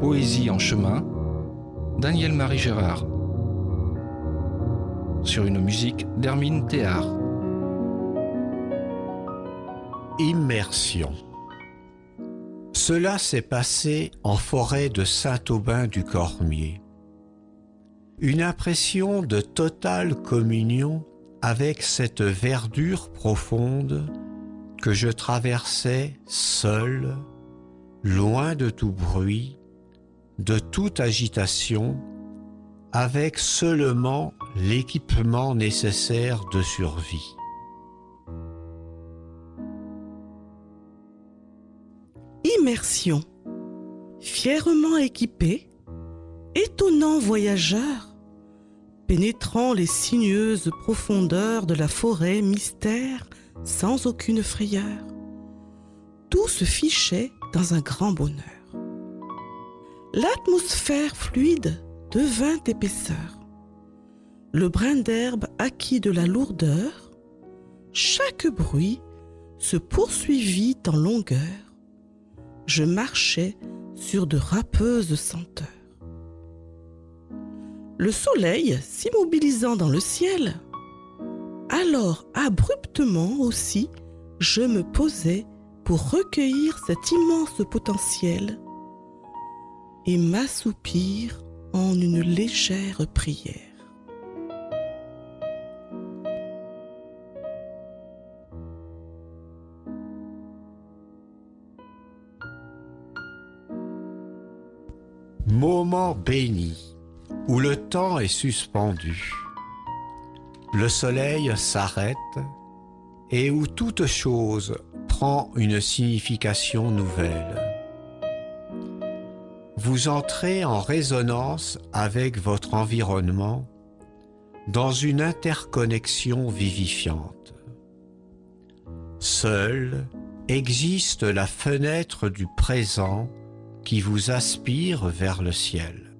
Poésie en chemin, Daniel-Marie Gérard. Sur une musique d'Hermine Théard. Immersion. Cela s'est passé en forêt de Saint-Aubin du Cormier. Une impression de totale communion avec cette verdure profonde que je traversais seul, loin de tout bruit, de toute agitation, avec seulement l'équipement nécessaire de survie. Immersion. Fièrement équipé, étonnant voyageur, pénétrant les sinueuses profondeurs de la forêt mystère sans aucune frayeur. Tout se fichait dans un grand bonheur. L'atmosphère fluide devint épaisseur. Le brin d'herbe acquit de la lourdeur. Chaque bruit se poursuivit en longueur. Je marchais sur de râpeuses senteurs. Le soleil s'immobilisant dans le ciel, alors abruptement aussi, je me posais pour recueillir cet immense potentiel et m'assoupir en une légère prière. Moment béni où le temps est suspendu le soleil s'arrête et où toute chose prend une signification nouvelle. Vous entrez en résonance avec votre environnement dans une interconnexion vivifiante. Seule existe la fenêtre du présent qui vous aspire vers le ciel.